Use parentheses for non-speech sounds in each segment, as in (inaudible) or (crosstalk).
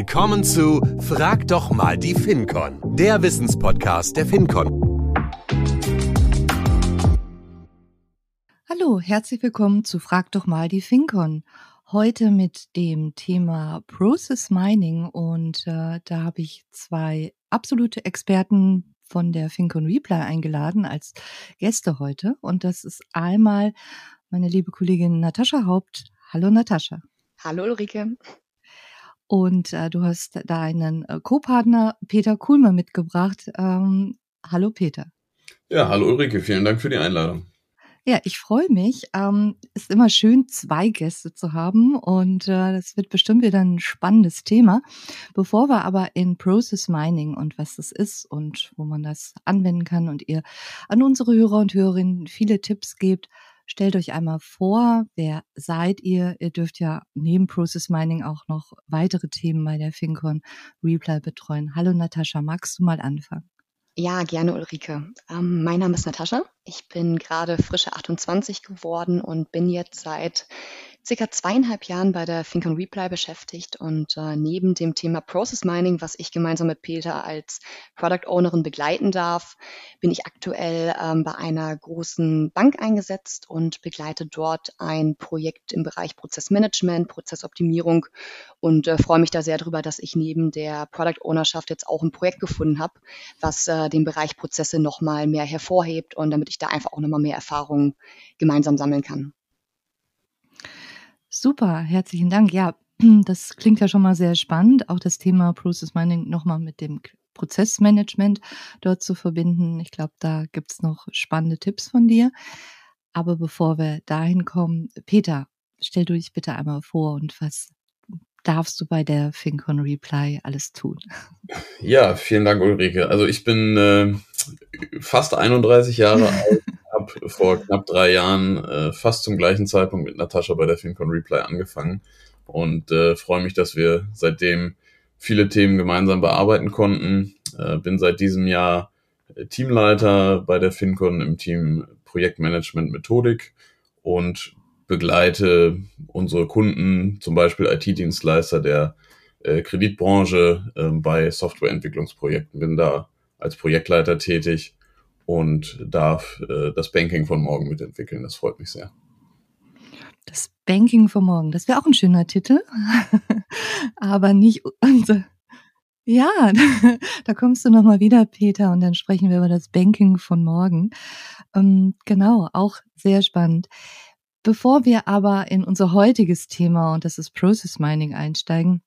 Willkommen zu Frag doch mal die FinCon, der Wissenspodcast der FinCon. Hallo, herzlich willkommen zu Frag doch mal die FinCon. Heute mit dem Thema Process Mining und äh, da habe ich zwei absolute Experten von der FinCon Reply eingeladen als Gäste heute und das ist einmal meine liebe Kollegin Natascha Haupt. Hallo Natascha. Hallo Ulrike. Und äh, du hast deinen äh, Co-Partner Peter Kuhlmann mitgebracht. Ähm, hallo Peter. Ja, hallo Ulrike, vielen Dank für die Einladung. Ja, ich freue mich. Ähm, ist immer schön, zwei Gäste zu haben und äh, das wird bestimmt wieder ein spannendes Thema. Bevor wir aber in Process Mining und was das ist und wo man das anwenden kann und ihr an unsere Hörer und Hörerinnen viele Tipps gebt, Stellt euch einmal vor, wer seid ihr? Ihr dürft ja neben Process Mining auch noch weitere Themen bei der FinCon Reply betreuen. Hallo Natascha, magst du mal anfangen? Ja, gerne Ulrike. Ähm, mein Name ist Natascha. Ich bin gerade frische 28 geworden und bin jetzt seit circa zweieinhalb Jahren bei der Think on Reply beschäftigt und äh, neben dem Thema Process Mining, was ich gemeinsam mit Peter als Product Ownerin begleiten darf, bin ich aktuell ähm, bei einer großen Bank eingesetzt und begleite dort ein Projekt im Bereich Prozessmanagement, Prozessoptimierung und äh, freue mich da sehr darüber, dass ich neben der Product Ownerschaft jetzt auch ein Projekt gefunden habe, was äh, den Bereich Prozesse nochmal mehr hervorhebt und damit ich da einfach auch nochmal mehr Erfahrungen gemeinsam sammeln kann. Super, herzlichen Dank. Ja, (clears throat) das klingt ja schon mal sehr spannend, auch das Thema Process Mining nochmal mit dem Prozessmanagement dort zu verbinden. Ich glaube, da gibt's noch spannende Tipps von dir. Aber bevor wir dahin kommen, Peter, stell du dich bitte einmal vor und was darfst du bei der FinCon Reply alles tun? Ja, vielen Dank, Ulrike. Also ich bin äh, fast 31 Jahre (laughs) alt, habe vor knapp drei Jahren äh, fast zum gleichen Zeitpunkt mit Natascha bei der FinCon Reply angefangen und äh, freue mich, dass wir seitdem viele Themen gemeinsam bearbeiten konnten. Äh, bin seit diesem Jahr äh, Teamleiter bei der FinCon im Team Projektmanagement Methodik und begleite unsere Kunden, zum Beispiel IT-Dienstleister der äh, Kreditbranche äh, bei Softwareentwicklungsprojekten. Bin da als Projektleiter tätig und darf äh, das Banking von morgen mitentwickeln. Das freut mich sehr. Das Banking von morgen, das wäre auch ein schöner Titel, (laughs) aber nicht unser. Ja, (laughs) da kommst du nochmal wieder, Peter, und dann sprechen wir über das Banking von morgen. Ähm, genau, auch sehr spannend. Bevor wir aber in unser heutiges Thema, und das ist Process Mining, einsteigen,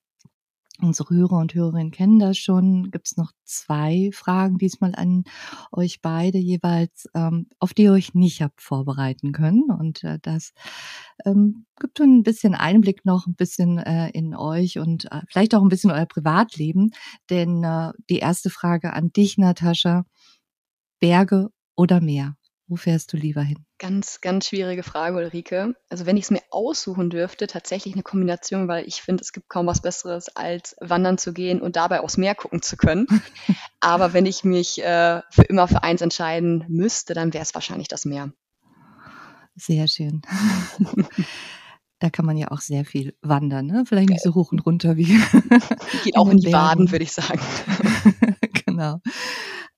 Unsere Hörer und Hörerinnen kennen das schon. Gibt es noch zwei Fragen diesmal an euch beide jeweils, ähm, auf die ihr euch nicht habt vorbereiten können. Und äh, das ähm, gibt ein bisschen Einblick noch ein bisschen äh, in euch und äh, vielleicht auch ein bisschen euer Privatleben. Denn äh, die erste Frage an dich, Natascha, Berge oder Meer? Wo fährst du lieber hin? Ganz, ganz schwierige Frage, Ulrike. Also wenn ich es mir aussuchen dürfte, tatsächlich eine Kombination, weil ich finde, es gibt kaum was Besseres, als wandern zu gehen und dabei aufs Meer gucken zu können. (laughs) Aber wenn ich mich äh, für immer für eins entscheiden müsste, dann wäre es wahrscheinlich das Meer. Sehr schön. (laughs) (laughs) da kann man ja auch sehr viel wandern, ne? Vielleicht nicht so hoch und runter wie. Geht auch in, die Waden, würde ich sagen. genau.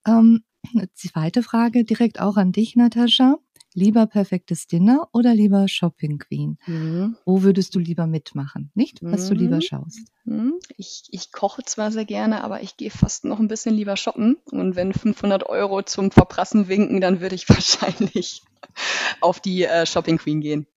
Ähm, eine zweite Frage direkt auch an dich, Natascha. Lieber perfektes Dinner oder lieber Shopping Queen? Mhm. Wo würdest du lieber mitmachen? Nicht, was mhm. du lieber mhm. schaust? Mhm. Ich, ich koche zwar sehr gerne, aber ich gehe fast noch ein bisschen lieber shoppen. Und wenn 500 Euro zum Verprassen winken, dann würde ich (laughs) wahrscheinlich auf die äh, Shopping Queen gehen.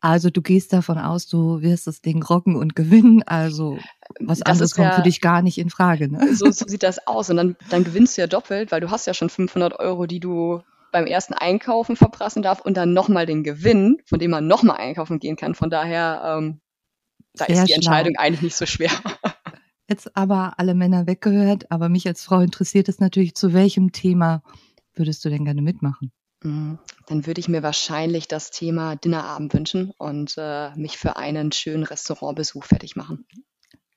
Also du gehst davon aus, du wirst das Ding rocken und gewinnen. Also was das anderes kommt ja, für dich gar nicht in Frage. Ne? So, so sieht das aus. Und dann, dann gewinnst du ja doppelt, weil du hast ja schon 500 Euro, die du beim ersten Einkaufen verprassen darf und dann nochmal den Gewinn, von dem man nochmal einkaufen gehen kann. Von daher, ähm, da Sehr ist die schlau. Entscheidung eigentlich nicht so schwer. (laughs) Jetzt aber alle Männer weggehört, aber mich als Frau interessiert es natürlich, zu welchem Thema würdest du denn gerne mitmachen? Mhm. Dann würde ich mir wahrscheinlich das Thema Dinnerabend wünschen und äh, mich für einen schönen Restaurantbesuch fertig machen.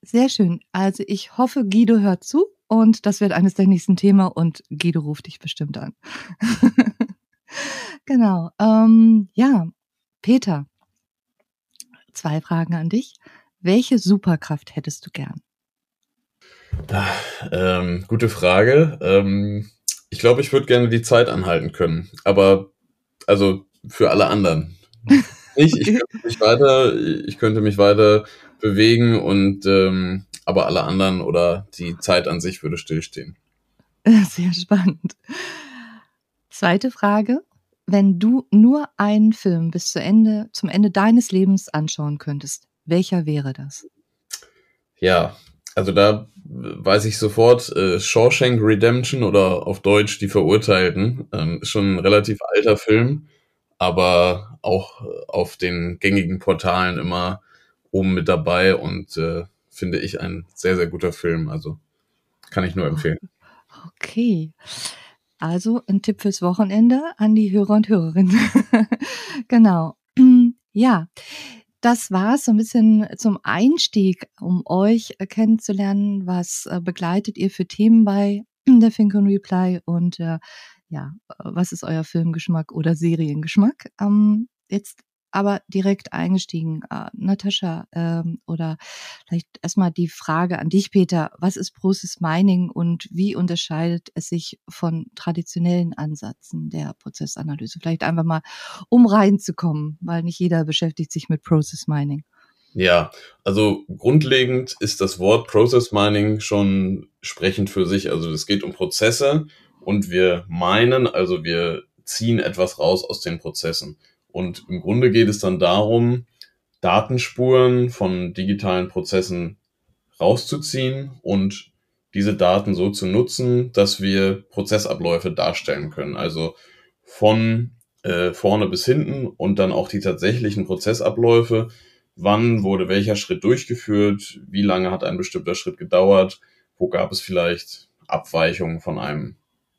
Sehr schön. Also ich hoffe, Guido hört zu und das wird eines der nächsten Themen und Guido ruft dich bestimmt an. (laughs) genau. Ähm, ja, Peter, zwei Fragen an dich. Welche Superkraft hättest du gern? Ähm, gute Frage. Ähm, ich glaube, ich würde gerne die Zeit anhalten können, aber also für alle anderen. (laughs) Ich, ich könnte mich weiter, ich könnte mich weiter bewegen und ähm, aber alle anderen oder die Zeit an sich würde stillstehen. (laughs) Sehr spannend. Zweite Frage. Wenn du nur einen Film bis zu Ende, zum Ende deines Lebens anschauen könntest, welcher wäre das? Ja, also da weiß ich sofort, äh, Shawshank Redemption oder auf Deutsch Die Verurteilten, ähm, ist schon ein relativ alter Film, aber auch auf den gängigen Portalen immer oben mit dabei und äh, finde ich ein sehr, sehr guter Film. Also kann ich nur empfehlen. Okay. Also ein Tipp fürs Wochenende an die Hörer und Hörerinnen. (laughs) genau. (clears throat) Ja, das war so ein bisschen zum Einstieg, um euch kennenzulernen, was äh, begleitet ihr für Themen bei (clears throat) der Think and Reply und äh, ja, was ist euer Filmgeschmack oder Seriengeschmack? Ähm, jetzt aber direkt eingestiegen. Äh, Natascha, ähm, oder vielleicht erstmal die Frage an dich, Peter. Was ist Process Mining und wie unterscheidet es sich von traditionellen Ansätzen der Prozessanalyse? Vielleicht einfach mal, um reinzukommen, weil nicht jeder beschäftigt sich mit Process Mining. Ja, also grundlegend ist das Wort Process Mining schon sprechend für sich. Also es geht um Prozesse und wir meinen, also wir ziehen etwas raus aus den Prozessen. Und im Grunde geht es dann darum, Datenspuren von digitalen Prozessen rauszuziehen und diese Daten so zu nutzen, dass wir Prozessabläufe darstellen können. Also von äh, vorne bis hinten und dann auch die tatsächlichen Prozessabläufe. Wann wurde welcher Schritt durchgeführt? Wie lange hat ein bestimmter Schritt gedauert? Wo gab es vielleicht Abweichungen von einem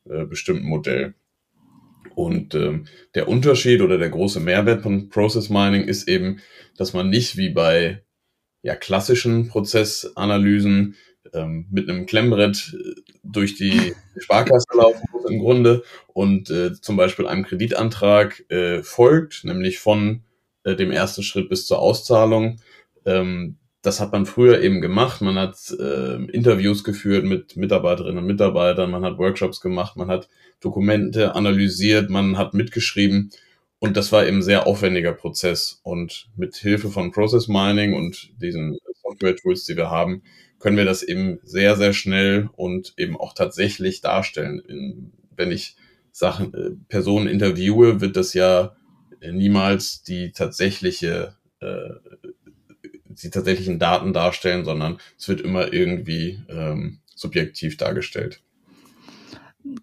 äh, bestimmten Modell? Und ähm, der Unterschied oder der große Mehrwert von Process Mining ist eben, dass man nicht wie bei ja, klassischen Prozessanalysen ähm, mit einem Klemmbrett äh, durch die (laughs) Sparkasse laufen muss im Grunde und äh, zum Beispiel einem Kreditantrag äh, folgt, nämlich von äh, dem ersten Schritt bis zur Auszahlung. Ähm, das hat man früher eben gemacht. Man hat äh, Interviews geführt mit Mitarbeiterinnen und Mitarbeitern, man hat Workshops gemacht, man hat Dokumente analysiert, man hat mitgeschrieben und das war eben ein sehr aufwendiger Prozess. Und mit Hilfe von Process Mining und diesen Software-Tools, die wir haben, können wir das eben sehr, sehr schnell und eben auch tatsächlich darstellen. In, wenn ich Sachen, äh, Personen interviewe, wird das ja niemals die tatsächliche äh, die tatsächlichen Daten darstellen, sondern es wird immer irgendwie ähm, subjektiv dargestellt.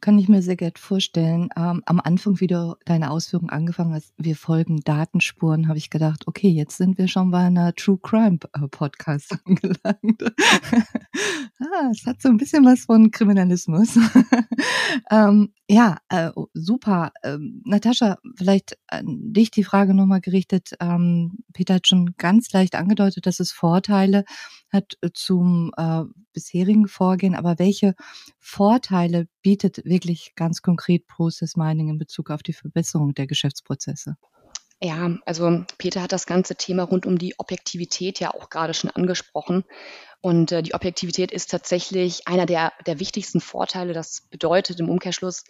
Kann ich mir sehr gut vorstellen. Ähm, am Anfang, wie du deine Ausführung angefangen hast, wir folgen Datenspuren, habe ich gedacht, okay, jetzt sind wir schon bei einer True Crime äh, Podcast (laughs) angelangt. (laughs) ah, es hat so ein bisschen was von Kriminalismus. (laughs) ähm, ja, äh, oh, super. Ähm, Natascha, vielleicht an dich die Frage nochmal gerichtet. Ähm, Peter hat schon ganz leicht angedeutet, dass es Vorteile hat äh, zum äh, bisherigen Vorgehen. Aber welche Vorteile bietet wirklich ganz konkret Process Mining in Bezug auf die Verbesserung der Geschäftsprozesse? Ja, also Peter hat das ganze Thema rund um die Objektivität ja auch gerade schon angesprochen. Und äh, die Objektivität ist tatsächlich einer der, der wichtigsten Vorteile. Das bedeutet im Umkehrschluss,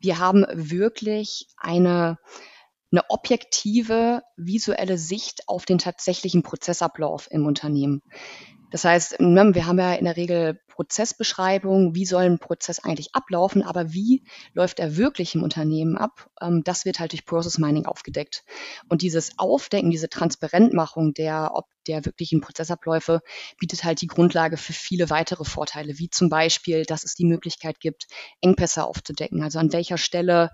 wir haben wirklich eine, eine objektive visuelle Sicht auf den tatsächlichen Prozessablauf im Unternehmen. Das heißt, ne, wir haben ja in der Regel Prozessbeschreibung, wie soll ein Prozess eigentlich ablaufen, aber wie läuft er wirklich im Unternehmen ab, ähm, das wird halt durch Process Mining aufgedeckt. Und dieses Aufdecken, diese Transparentmachung der, der wirklichen Prozessabläufe bietet halt die Grundlage für viele weitere Vorteile, wie zum Beispiel, dass es die Möglichkeit gibt, Engpässe aufzudecken. Also an welcher Stelle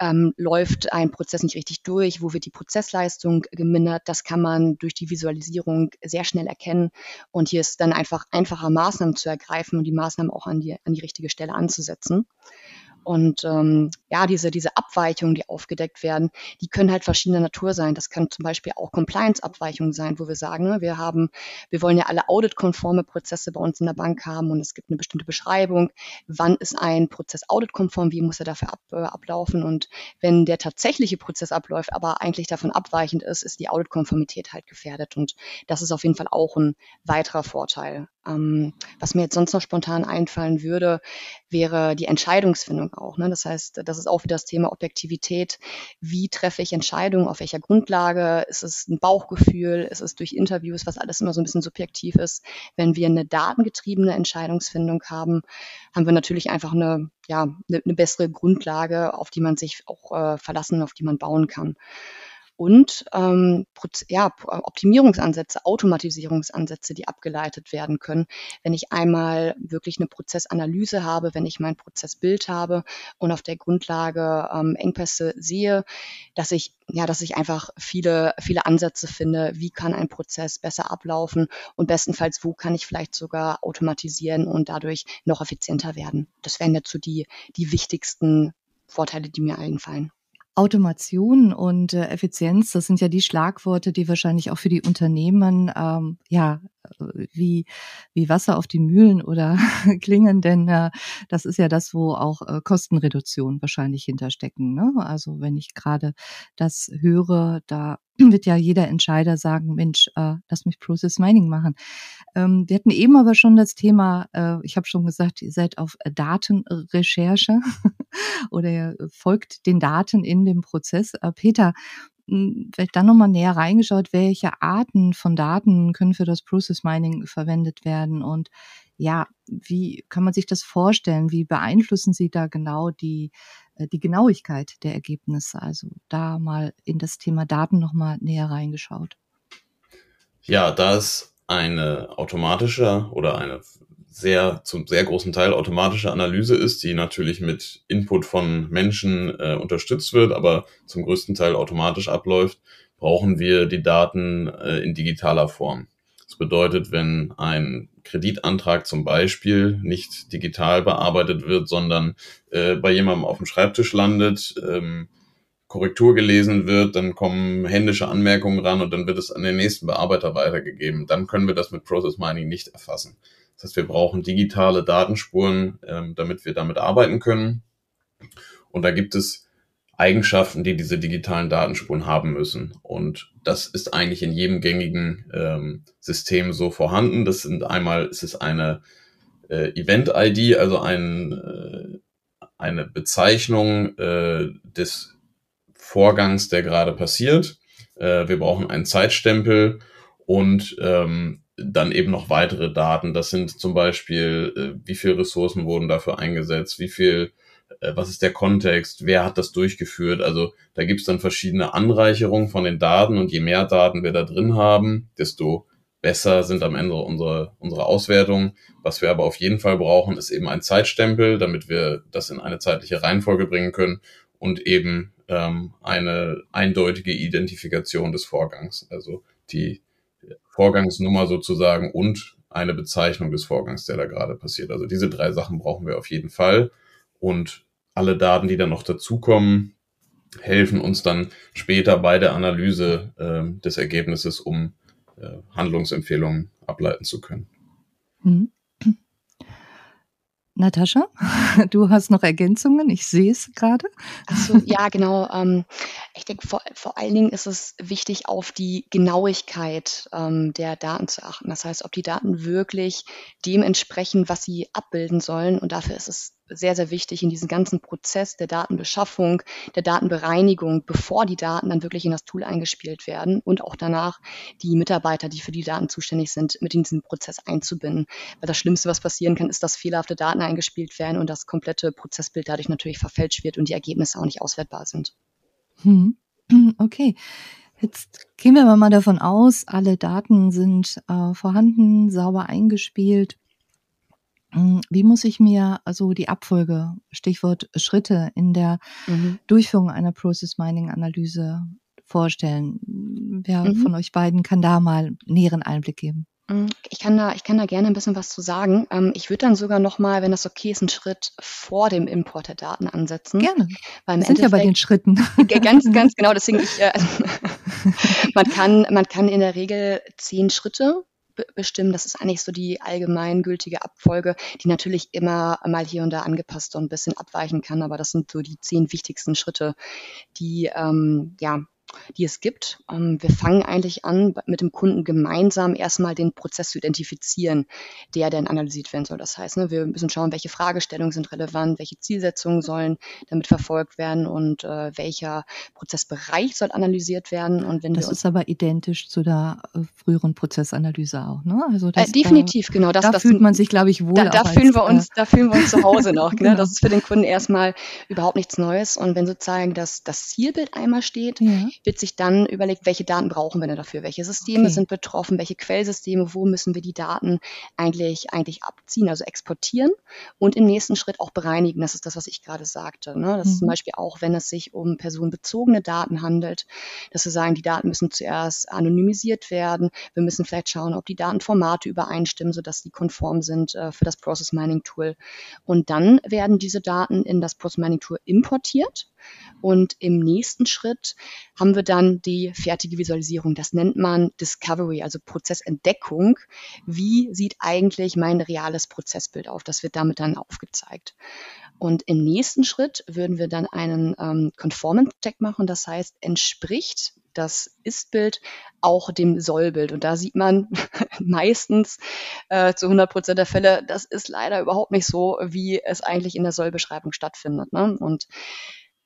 ähm, läuft ein Prozess nicht richtig durch, wo wird die Prozessleistung gemindert. Das kann man durch die Visualisierung sehr schnell erkennen. Und hier ist dann einfach einfacher Maßnahmen zu ergreifen und die Maßnahmen auch an die, an die richtige Stelle anzusetzen. Und ähm, ja, diese, diese Abweichungen, die aufgedeckt werden, die können halt verschiedener Natur sein. Das kann zum Beispiel auch Compliance-Abweichungen sein, wo wir sagen, ne, wir haben, wir wollen ja alle auditkonforme Prozesse bei uns in der Bank haben und es gibt eine bestimmte Beschreibung, wann ist ein Prozess auditkonform, wie muss er dafür ab, äh, ablaufen und wenn der tatsächliche Prozess abläuft, aber eigentlich davon abweichend ist, ist die Auditkonformität halt gefährdet und das ist auf jeden Fall auch ein weiterer Vorteil. Ähm, was mir jetzt sonst noch spontan einfallen würde, wäre die Entscheidungsfindung auch. Ne? Das heißt, das ist auch wieder das Thema Objektivität. Wie treffe ich Entscheidungen? Auf welcher Grundlage? Ist es ein Bauchgefühl? Ist es durch Interviews, was alles immer so ein bisschen subjektiv ist? Wenn wir eine datengetriebene Entscheidungsfindung haben, haben wir natürlich einfach eine, ja, eine, eine bessere Grundlage, auf die man sich auch äh, verlassen, auf die man bauen kann und ähm, ja, Optimierungsansätze, Automatisierungsansätze, die abgeleitet werden können. Wenn ich einmal wirklich eine Prozessanalyse habe, wenn ich mein Prozessbild habe und auf der Grundlage ähm, Engpässe sehe, dass ich ja, dass ich einfach viele, viele Ansätze finde, wie kann ein Prozess besser ablaufen und bestenfalls, wo kann ich vielleicht sogar automatisieren und dadurch noch effizienter werden. Das wären so die, die wichtigsten Vorteile, die mir einfallen. Automation und äh, Effizienz, das sind ja die Schlagworte, die wahrscheinlich auch für die Unternehmen ähm, ja wie, wie Wasser auf die Mühlen oder (laughs) klingen, denn äh, das ist ja das, wo auch äh, Kostenreduktion wahrscheinlich hinterstecken. Ne? Also wenn ich gerade das höre, da (clears throat) wird ja jeder Entscheider sagen, Mensch, äh, lass mich Process Mining machen. Ähm, wir hatten eben aber schon das Thema, äh, ich habe schon gesagt, ihr seid auf Datenrecherche (laughs) oder ihr folgt den Daten in dem Prozess. Äh, Peter, vielleicht dann nochmal näher reingeschaut, welche Arten von Daten können für das Process Mining verwendet werden und ja, wie kann man sich das vorstellen? Wie beeinflussen Sie da genau die, äh, die Genauigkeit der Ergebnisse? Also da mal in das Thema Daten nochmal näher reingeschaut. Ja, da ist eine automatische oder eine sehr zum sehr großen Teil automatische Analyse ist, die natürlich mit Input von Menschen äh, unterstützt wird, aber zum größten Teil automatisch abläuft, brauchen wir die Daten äh, in digitaler Form. Das bedeutet, wenn ein Kreditantrag zum Beispiel nicht digital bearbeitet wird, sondern äh, bei jemandem auf dem Schreibtisch landet, ähm, Korrektur gelesen wird, dann kommen händische Anmerkungen ran und dann wird es an den nächsten Bearbeiter weitergegeben. Dann können wir das mit Process Mining nicht erfassen. Das heißt, wir brauchen digitale Datenspuren, ähm, damit wir damit arbeiten können. Und da gibt es Eigenschaften, die diese digitalen Datenspuren haben müssen. Und das ist eigentlich in jedem gängigen ähm, System so vorhanden. Das sind einmal, es ist eine äh, Event-ID, also ein, äh, eine Bezeichnung äh, des Vorgangs, der gerade passiert. Äh, wir brauchen einen Zeitstempel und ähm, dann eben noch weitere Daten. Das sind zum Beispiel, äh, wie viel Ressourcen wurden dafür eingesetzt, wie viel, äh, was ist der Kontext, wer hat das durchgeführt. Also da gibt es dann verschiedene Anreicherungen von den Daten und je mehr Daten wir da drin haben, desto besser sind am Ende unsere, unsere Auswertungen. Was wir aber auf jeden Fall brauchen, ist eben ein Zeitstempel, damit wir das in eine zeitliche Reihenfolge bringen können und eben ähm, eine eindeutige Identifikation des Vorgangs. Also die Vorgangsnummer sozusagen und eine Bezeichnung des Vorgangs, der da gerade passiert. Also diese drei Sachen brauchen wir auf jeden Fall. Und alle Daten, die dann noch dazukommen, helfen uns dann später bei der Analyse äh, des Ergebnisses, um äh, Handlungsempfehlungen ableiten zu können. Mhm. Natascha, (laughs) du hast noch Ergänzungen, ich sehe es gerade. Achso, ja, genau. Ähm, ich denke, vor, vor allen Dingen ist es wichtig, auf die Genauigkeit ähm, der Daten zu achten. Das heißt, ob die Daten wirklich dem entsprechen, was sie abbilden sollen. Und dafür ist es sehr, sehr wichtig in diesem ganzen Prozess der Datenbeschaffung, der Datenbereinigung, bevor die Daten dann wirklich in das Tool eingespielt werden und auch danach die Mitarbeiter, die für die Daten zuständig sind, mit in diesen Prozess einzubinden. Weil das Schlimmste, was passieren kann, ist, dass fehlerhafte Daten eingespielt werden und das komplette Prozessbild dadurch natürlich verfälscht wird und die Ergebnisse auch nicht auswertbar sind. Hm. (clears throat) Okay. Jetzt gehen wir mal davon aus, alle Daten sind äh, vorhanden, sauber eingespielt. Hm, wie muss ich mir also die Abfolge, Stichwort Schritte in der mhm. Durchführung einer Process Mining Analyse vorstellen? Wer mhm. von euch beiden kann da mal näheren Einblick geben? Mm, ich kann da, ich kann da gerne ein bisschen was zu sagen. Ähm, ich würde dann sogar noch mal, wenn das okay ist, einen Schritt vor dem Import der Daten ansetzen. Gerne. Weil Wir sind ja bei den Schritten. Ganz, ganz genau. Deswegen, ich, äh, (laughs) man kann, man kann in der Regel zehn Schritte bestimmen. Das ist eigentlich so die allgemeingültige Abfolge, die natürlich immer mal hier und da angepasst und ein bisschen abweichen kann. Aber das sind so die zehn wichtigsten Schritte, die ähm, ja die es gibt. Ähm, wir fangen eigentlich an, mit dem Kunden gemeinsam erstmal den Prozess zu identifizieren, der dann analysiert werden soll. Das heißt, ne, wir müssen schauen, welche Fragestellungen sind relevant, welche Zielsetzungen sollen damit verfolgt werden und äh, welcher Prozessbereich soll analysiert werden. Und wenn das ist aber identisch zu der äh, früheren Prozessanalyse auch, ne? Also das, äh, definitiv, da, genau. Das, da das, fühlt man sich, glaube ich, wohl. Da, da fühlen wir uns, da fühlen wir uns zu Hause noch. (laughs) genau. ne? Das ist für den Kunden erstmal überhaupt nichts Neues. Und wenn sozusagen das, das Zielbild einmal steht, ja wird sich dann überlegt, welche Daten brauchen wir denn dafür? Welche Systeme okay. sind betroffen? Welche Quellsysteme? Wo müssen wir die Daten eigentlich, eigentlich abziehen, also exportieren und im nächsten Schritt auch bereinigen? Das ist das, was ich gerade sagte. Ne? Das mhm. ist zum. Beispiel auch, wenn es sich um personenbezogene Daten handelt, dass wir sagen, die Daten müssen zuerst anonymisiert werden. Wir müssen vielleicht schauen, ob die Datenformate übereinstimmen, sodass die konform sind äh, für das Process Mining Tool. Und dann werden diese Daten in das Process Mining Tool importiert und im nächsten Schritt haben wir dann die fertige Visualisierung. Das nennt man Discovery, also Prozessentdeckung. Wie sieht eigentlich mein reales Prozessbild auf? Das wird damit dann aufgezeigt. Und im nächsten Schritt würden wir dann einen ähm, Conformance-Check machen. Das heißt, entspricht das Ist-Bild auch dem Soll-Bild. Und da sieht man (laughs) meistens äh, zu 100 Prozent der Fälle, das ist leider überhaupt nicht so, wie es eigentlich in der Soll-Beschreibung stattfindet. Ne? Und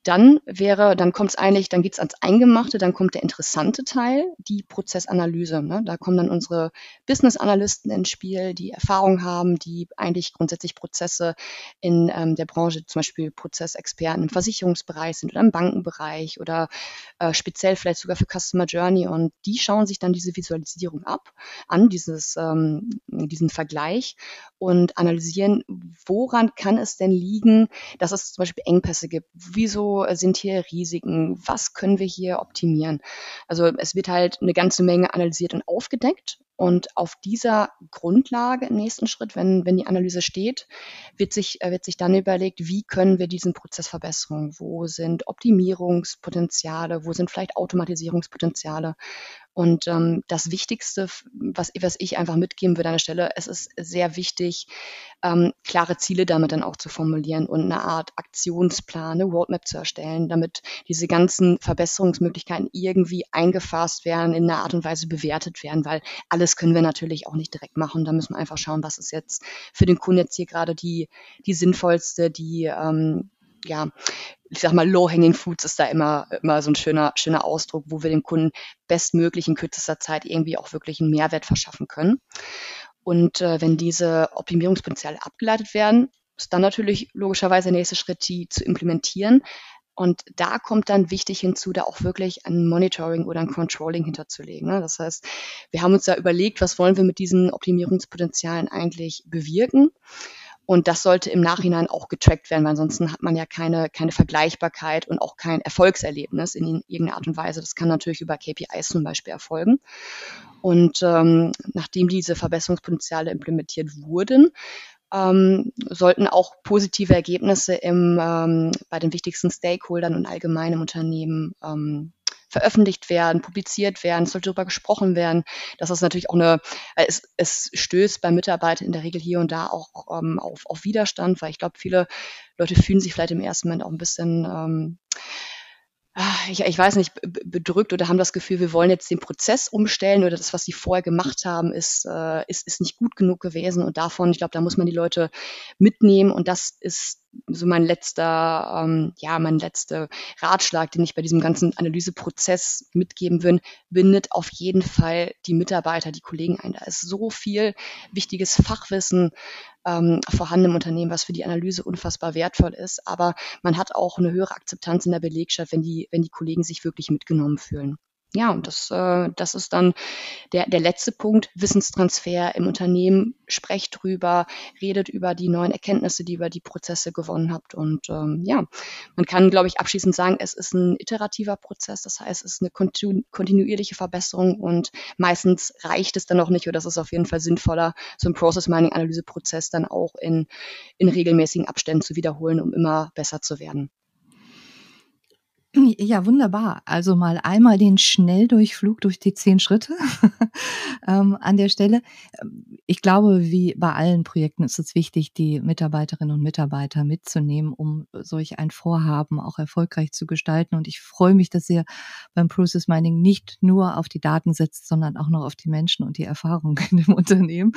dann wäre, dann kommt es eigentlich, dann geht's ans Eingemachte, dann kommt der interessante Teil, die Prozessanalyse. Ne? Da kommen dann unsere Business-Analysten ins Spiel, die Erfahrung haben, die eigentlich grundsätzlich Prozesse in ähm, der Branche, zum Beispiel Prozessexperten im Versicherungsbereich sind oder im Bankenbereich oder äh, speziell vielleicht sogar für Customer Journey. Und die schauen sich dann diese Visualisierung ab, an dieses, ähm, diesen Vergleich und analysieren, woran kann es denn liegen, dass es zum Beispiel Engpässe gibt. Wieso sind hier Risiken? Was können wir hier optimieren? Also es wird halt eine ganze Menge analysiert und aufgedeckt. Und auf dieser Grundlage im nächsten Schritt, wenn, wenn die Analyse steht, wird sich, äh, wird sich dann überlegt, wie können wir diesen Prozess verbessern? Wo sind Optimierungspotenziale? Wo sind vielleicht Automatisierungspotenziale? Und ähm, das Wichtigste, was, was ich einfach mitgeben würde an der Stelle, es ist sehr wichtig, ähm, klare Ziele damit dann auch zu formulieren und eine Art Aktionsplan, eine Roadmap zu erstellen, damit diese ganzen Verbesserungsmöglichkeiten irgendwie eingefasst werden, in einer Art und Weise bewertet werden, weil alles können wir natürlich auch nicht direkt machen. Da müssen wir einfach schauen, was ist jetzt für den Kunden jetzt hier gerade die, die sinnvollste, die ähm, ja, ich sag mal, low-hanging fruits ist da immer, immer so ein schöner, schöner Ausdruck, wo wir dem Kunden bestmöglich in kürzester Zeit irgendwie auch wirklich einen Mehrwert verschaffen können. Und äh, wenn diese Optimierungspotenziale abgeleitet werden, ist dann natürlich logischerweise der nächste Schritt, die zu implementieren. Und da kommt dann wichtig hinzu, da auch wirklich ein Monitoring oder ein Controlling hinterzulegen. Ne? Das heißt, wir haben uns da überlegt, was wollen wir mit diesen Optimierungspotenzialen eigentlich bewirken? Und das sollte im Nachhinein auch getrackt werden, weil ansonsten hat man ja keine, keine Vergleichbarkeit und auch kein Erfolgserlebnis in irgendeiner Art und Weise. Das kann natürlich über KPIs zum Beispiel erfolgen. Und ähm, nachdem diese Verbesserungspotenziale implementiert wurden, ähm, sollten auch positive Ergebnisse im, ähm, bei den wichtigsten Stakeholdern und allgemein im Unternehmen ähm, veröffentlicht werden, publiziert werden, sollte darüber gesprochen werden. Das ist natürlich auch eine, äh, es, es stößt bei Mitarbeitern in der Regel hier und da auch ähm, auf, auf Widerstand, weil ich glaube, viele Leute fühlen sich vielleicht im ersten Moment auch ein bisschen ähm, ich, ich weiß nicht, bedrückt oder haben das Gefühl, wir wollen jetzt den Prozess umstellen oder das, was sie vorher gemacht haben, ist, äh, ist, ist nicht gut genug gewesen. Und davon, ich glaube, da muss man die Leute mitnehmen. Und das ist so mein letzter, ähm, ja, mein letzter Ratschlag, den ich bei diesem ganzen Analyseprozess mitgeben will, bindet auf jeden Fall die Mitarbeiter, die Kollegen ein. Da ist so viel wichtiges Fachwissen ähm, vorhanden im Unternehmen, was für die Analyse unfassbar wertvoll ist. Aber man hat auch eine höhere Akzeptanz in der Belegschaft, wenn die, wenn die Kollegen sich wirklich mitgenommen fühlen. Ja, und das, äh, das ist dann der, der letzte Punkt, Wissenstransfer im Unternehmen. Sprecht drüber, redet über die neuen Erkenntnisse, die ihr über die Prozesse gewonnen habt. Und ähm, ja, man kann, glaube ich, abschließend sagen, es ist ein iterativer Prozess. Das heißt, es ist eine kontinu kontinuierliche Verbesserung und meistens reicht es dann auch nicht, oder das ist auf jeden Fall sinnvoller, so einen Process Mining Analyseprozess dann auch in, in regelmäßigen Abständen zu wiederholen, um immer besser zu werden. Ja, wunderbar. Also mal einmal den Schnelldurchflug durch die zehn Schritte (laughs) ähm, an der Stelle. Ich glaube, wie bei allen Projekten ist es wichtig, die Mitarbeiterinnen und Mitarbeiter mitzunehmen, um solch ein Vorhaben auch erfolgreich zu gestalten. Und ich freue mich, dass ihr beim Process Mining nicht nur auf die Daten setzt, sondern auch noch auf die Menschen und die Erfahrung (laughs) in dem Unternehmen.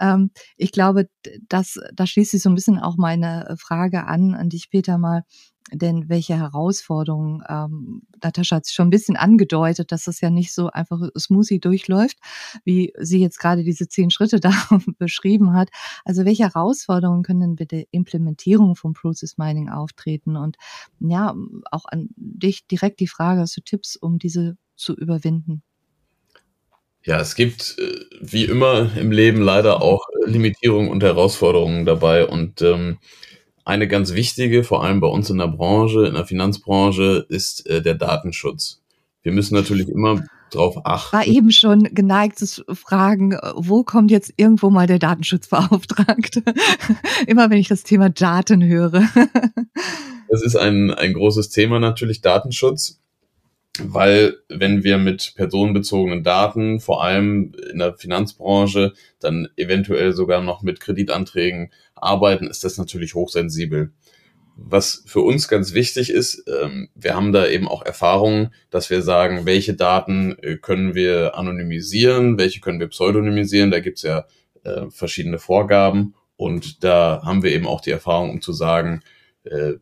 Ähm, ich glaube, das, da schließt sich so ein bisschen auch meine Frage an, an dich, Peter, mal denn welche Herausforderungen, ähm, Natascha hat es schon ein bisschen angedeutet, dass das ja nicht so einfach smoothie durchläuft, wie sie jetzt gerade diese zehn Schritte (laughs) da beschrieben hat. Also welche Herausforderungen können denn bitte Implementierung von Process Mining auftreten? Und ja, auch an dich direkt die Frage, hast du Tipps, um diese zu überwinden? Ja, es gibt äh, wie immer im Leben leider auch Limitierungen und Herausforderungen dabei und ähm, eine ganz wichtige, vor allem bei uns in der Branche, in der Finanzbranche, ist äh, der Datenschutz. Wir müssen natürlich immer darauf achten. War eben schon geneigt zu fragen, wo kommt jetzt irgendwo mal der Datenschutzbeauftragte? (laughs) immer wenn ich das Thema Daten höre. (laughs) das ist ein, ein großes Thema natürlich, Datenschutz weil wenn wir mit personenbezogenen Daten, vor allem in der Finanzbranche, dann eventuell sogar noch mit Kreditanträgen arbeiten, ist das natürlich hochsensibel. Was für uns ganz wichtig ist, ähm, wir haben da eben auch Erfahrungen, dass wir sagen, welche Daten äh, können wir anonymisieren, welche können wir pseudonymisieren. Da gibt's ja äh, verschiedene Vorgaben und da haben wir eben auch die Erfahrung, um zu sagen, äh,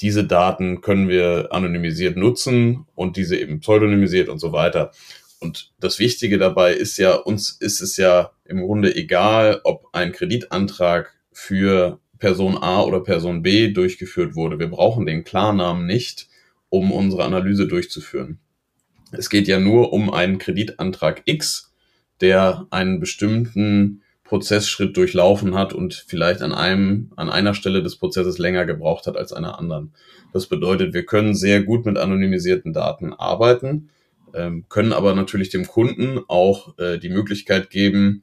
diese Daten können wir anonymisiert nutzen und diese eben pseudonymisiert und so weiter. Und das Wichtige dabei ist ja, uns ist es ja im Grunde egal, ob ein Kreditantrag für Person A oder Person B durchgeführt wurde. Wir brauchen den Klarnamen nicht, um unsere Analyse durchzuführen. Es geht ja nur um einen Kreditantrag X, der einen bestimmten Prozessschritt durchlaufen hat und vielleicht an einem, an einer Stelle des Prozesses länger gebraucht hat als einer anderen. Das bedeutet, wir können sehr gut mit anonymisierten Daten arbeiten, ähm, können aber natürlich dem Kunden auch äh, die Möglichkeit geben,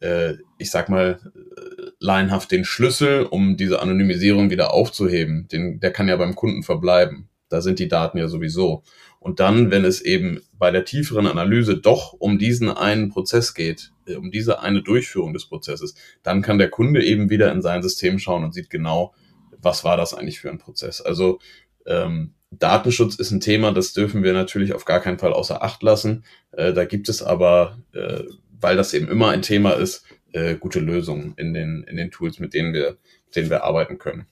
äh, ich sag mal, äh, laienhaft den Schlüssel, um diese Anonymisierung wieder aufzuheben. Den, der kann ja beim Kunden verbleiben. Da sind die Daten ja sowieso. Und dann, wenn es eben bei der tieferen Analyse doch um diesen einen Prozess geht, äh, um diese eine Durchführung des Prozesses, dann kann der Kunde eben wieder in sein System schauen und sieht genau, was war das eigentlich für ein Prozess. Also ähm, Datenschutz ist ein Thema, das dürfen wir natürlich auf gar keinen Fall außer Acht lassen. Äh, da gibt es aber, äh, weil das eben immer ein Thema ist, äh, gute Lösungen in den, in den Tools, mit denen wir, mit denen wir arbeiten können.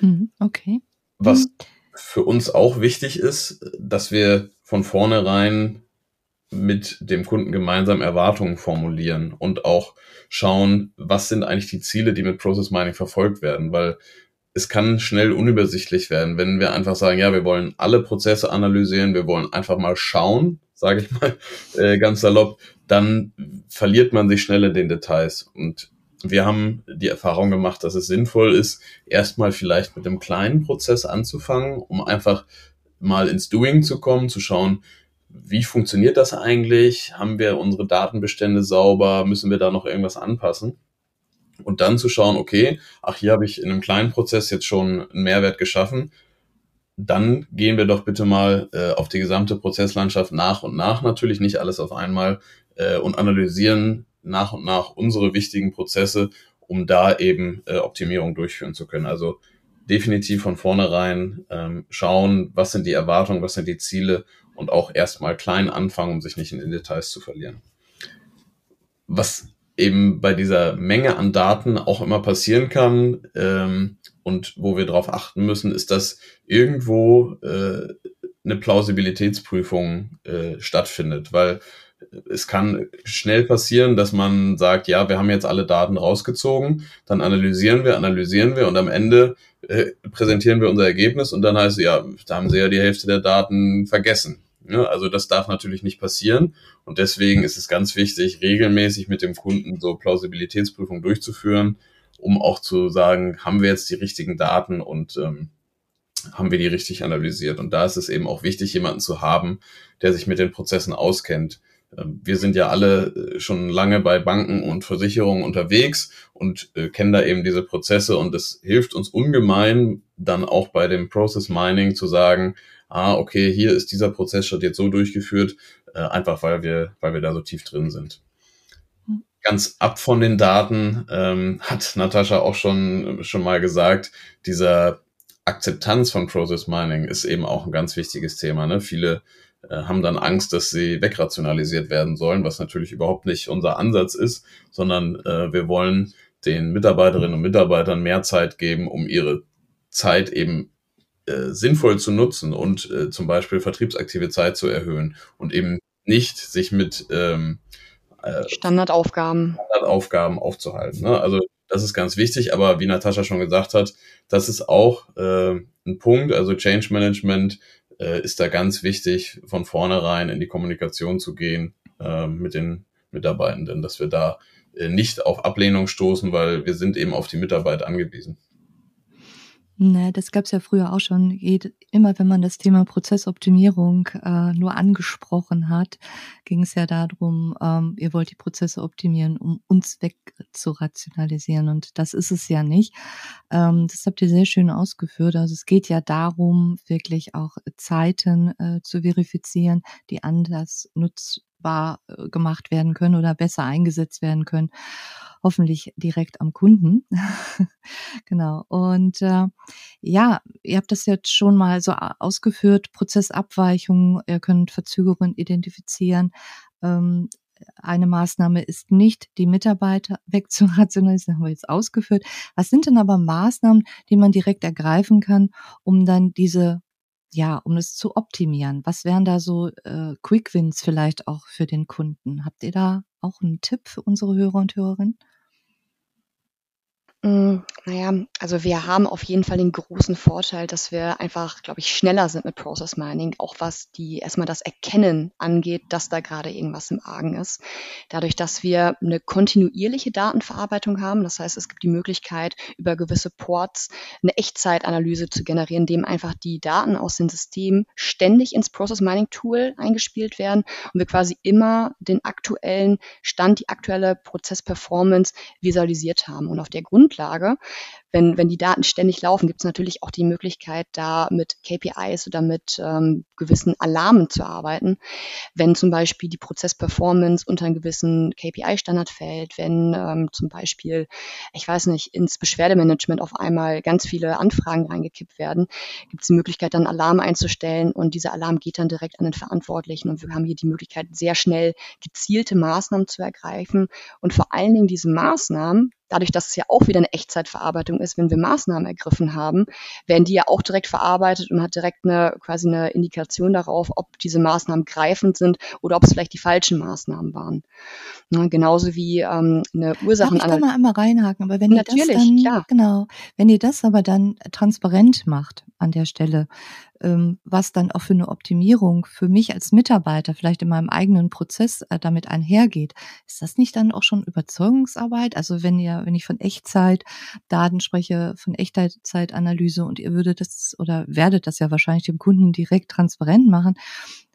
Mhm, okay. Was mhm für uns auch wichtig ist, dass wir von vornherein mit dem Kunden gemeinsam Erwartungen formulieren und auch schauen, was sind eigentlich die Ziele, die mit Process Mining verfolgt werden, weil es kann schnell unübersichtlich werden, wenn wir einfach sagen, ja, wir wollen alle Prozesse analysieren, wir wollen einfach mal schauen, sage ich mal (laughs) äh, ganz salopp, dann verliert man sich schnell in den Details. Und wir haben die Erfahrung gemacht, dass es sinnvoll ist, erstmal vielleicht mit einem kleinen Prozess anzufangen, um einfach mal ins Doing zu kommen, zu schauen, wie funktioniert das eigentlich? Haben wir unsere Datenbestände sauber? Müssen wir da noch irgendwas anpassen? Und dann zu schauen, okay, ach, hier habe ich in einem kleinen Prozess jetzt schon einen Mehrwert geschaffen. Dann gehen wir doch bitte mal äh, auf die gesamte Prozesslandschaft nach und nach, natürlich nicht alles auf einmal, äh, und analysieren nach und nach unsere wichtigen Prozesse, um da eben äh, Optimierung durchführen zu können. Also definitiv von vornherein ähm, schauen, was sind die Erwartungen, was sind die Ziele und auch erstmal klein anfangen, um sich nicht in den Details zu verlieren. Was eben bei dieser Menge an Daten auch immer passieren kann ähm, und wo wir darauf achten müssen, ist, dass irgendwo äh, eine Plausibilitätsprüfung äh, stattfindet, weil es kann schnell passieren, dass man sagt, ja, wir haben jetzt alle Daten rausgezogen, dann analysieren wir, analysieren wir und am Ende äh, präsentieren wir unser Ergebnis und dann heißt es, ja, da haben sie ja die Hälfte der Daten vergessen. Ja, also das darf natürlich nicht passieren. Und deswegen ist es ganz wichtig, regelmäßig mit dem Kunden so Plausibilitätsprüfung durchzuführen, um auch zu sagen, haben wir jetzt die richtigen Daten und ähm, haben wir die richtig analysiert. Und da ist es eben auch wichtig, jemanden zu haben, der sich mit den Prozessen auskennt. Ähm, wir sind ja alle äh, schon lange bei Banken und Versicherungen unterwegs und äh, kennen da eben diese Prozesse und es hilft uns ungemein dann auch bei dem Process Mining zu sagen, ah, okay, hier ist dieser Prozessschritt jetzt so durchgeführt, äh, einfach weil wir, weil wir da so tief drin sind. Hm. Ganz ab von den Daten ähm, hat Natascha auch schon, schon mal gesagt, dieser Akzeptanz von Process Mining ist eben auch ein ganz wichtiges Thema. Ne? Viele haben dann Angst, dass sie wegrationalisiert werden sollen, was natürlich überhaupt nicht unser Ansatz ist, sondern äh, wir wollen den Mitarbeiterinnen und Mitarbeitern mehr Zeit geben, um ihre Zeit eben äh, sinnvoll zu nutzen und äh, zum Beispiel vertriebsaktive Zeit zu erhöhen und eben nicht sich mit ähm, äh, Standardaufgaben. Standardaufgaben aufzuhalten. Ne? Also das ist ganz wichtig, aber wie Natascha schon gesagt hat, das ist auch äh, ein Punkt. Also Change Management äh, ist da ganz wichtig, von vornherein in die Kommunikation zu gehen äh, mit den Mitarbeitenden, dass wir da äh, nicht auf Ablehnung stoßen, weil wir sind eben auf die Mitarbeit angewiesen. Ne, das gab es ja früher auch schon. Immer wenn man das Thema Prozessoptimierung äh, nur angesprochen hat, ging es ja darum, ähm, ihr wollt die Prozesse optimieren, um uns wegzurationalisieren. Und das ist es ja nicht. Ähm, das habt ihr sehr schön ausgeführt. Also es geht ja darum, wirklich auch Zeiten äh, zu verifizieren, die anders nutzbar äh, gemacht werden können oder besser eingesetzt werden können hoffentlich direkt am Kunden. (laughs) genau. Und äh, ja, ihr habt das jetzt schon mal so ausgeführt, Prozessabweichungen, ihr könnt Verzögerungen identifizieren. Ähm, eine Maßnahme ist nicht, die Mitarbeiter (laughs) wegzurationalisieren, haben wir jetzt ausgeführt. Was sind denn aber Maßnahmen, die man direkt ergreifen kann, um dann diese ja, um es zu optimieren. Was wären da so äh, Quick Wins vielleicht auch für den Kunden? Habt ihr da auch einen Tipp für unsere Hörer und Hörerinnen? Hm, naja, also wir haben auf jeden Fall den großen Vorteil, dass wir einfach, glaube ich, schneller sind mit Process Mining, auch was die erstmal das Erkennen angeht, dass da gerade irgendwas im Argen ist. Dadurch, dass wir eine kontinuierliche Datenverarbeitung haben, das heißt, es gibt die Möglichkeit, über gewisse Ports eine Echtzeitanalyse zu generieren, indem einfach die Daten aus den Systemen ständig ins Process Mining Tool eingespielt werden und wir quasi immer den aktuellen Stand, die aktuelle Prozessperformance visualisiert haben. Und auf der Grundlage Grundlage. Wenn, wenn die Daten ständig laufen, gibt es natürlich auch die Möglichkeit, da mit KPIs oder mit ähm, gewissen Alarmen zu arbeiten. Wenn zum Beispiel die Prozessperformance unter einen gewissen KPI-Standard fällt, wenn ähm, zum Beispiel, ich weiß nicht, ins Beschwerdemanagement auf einmal ganz viele Anfragen reingekippt werden, gibt es die Möglichkeit, dann Alarm einzustellen und dieser Alarm geht dann direkt an den Verantwortlichen und wir haben hier die Möglichkeit, sehr schnell gezielte Maßnahmen zu ergreifen und vor allen Dingen diese Maßnahmen dadurch, dass es ja auch wieder eine Echtzeitverarbeitung ist, wenn wir Maßnahmen ergriffen haben, werden die ja auch direkt verarbeitet und hat direkt eine quasi eine Indikation darauf, ob diese Maßnahmen greifend sind oder ob es vielleicht die falschen Maßnahmen waren. Ja, genauso wie ähm, eine Ursachenanalyse. Ich kann mal einmal reinhaken, aber wenn ihr das dann, klar. genau, wenn ihr das aber dann transparent macht an der Stelle, ähm, was dann auch für eine Optimierung für mich als Mitarbeiter vielleicht in meinem eigenen Prozess äh, damit einhergeht. Ist das nicht dann auch schon Überzeugungsarbeit? Also wenn ihr, wenn ich von Echtzeit Daten spreche, von Echtzeitanalyse und ihr würdet das oder werdet das ja wahrscheinlich dem Kunden direkt transparent machen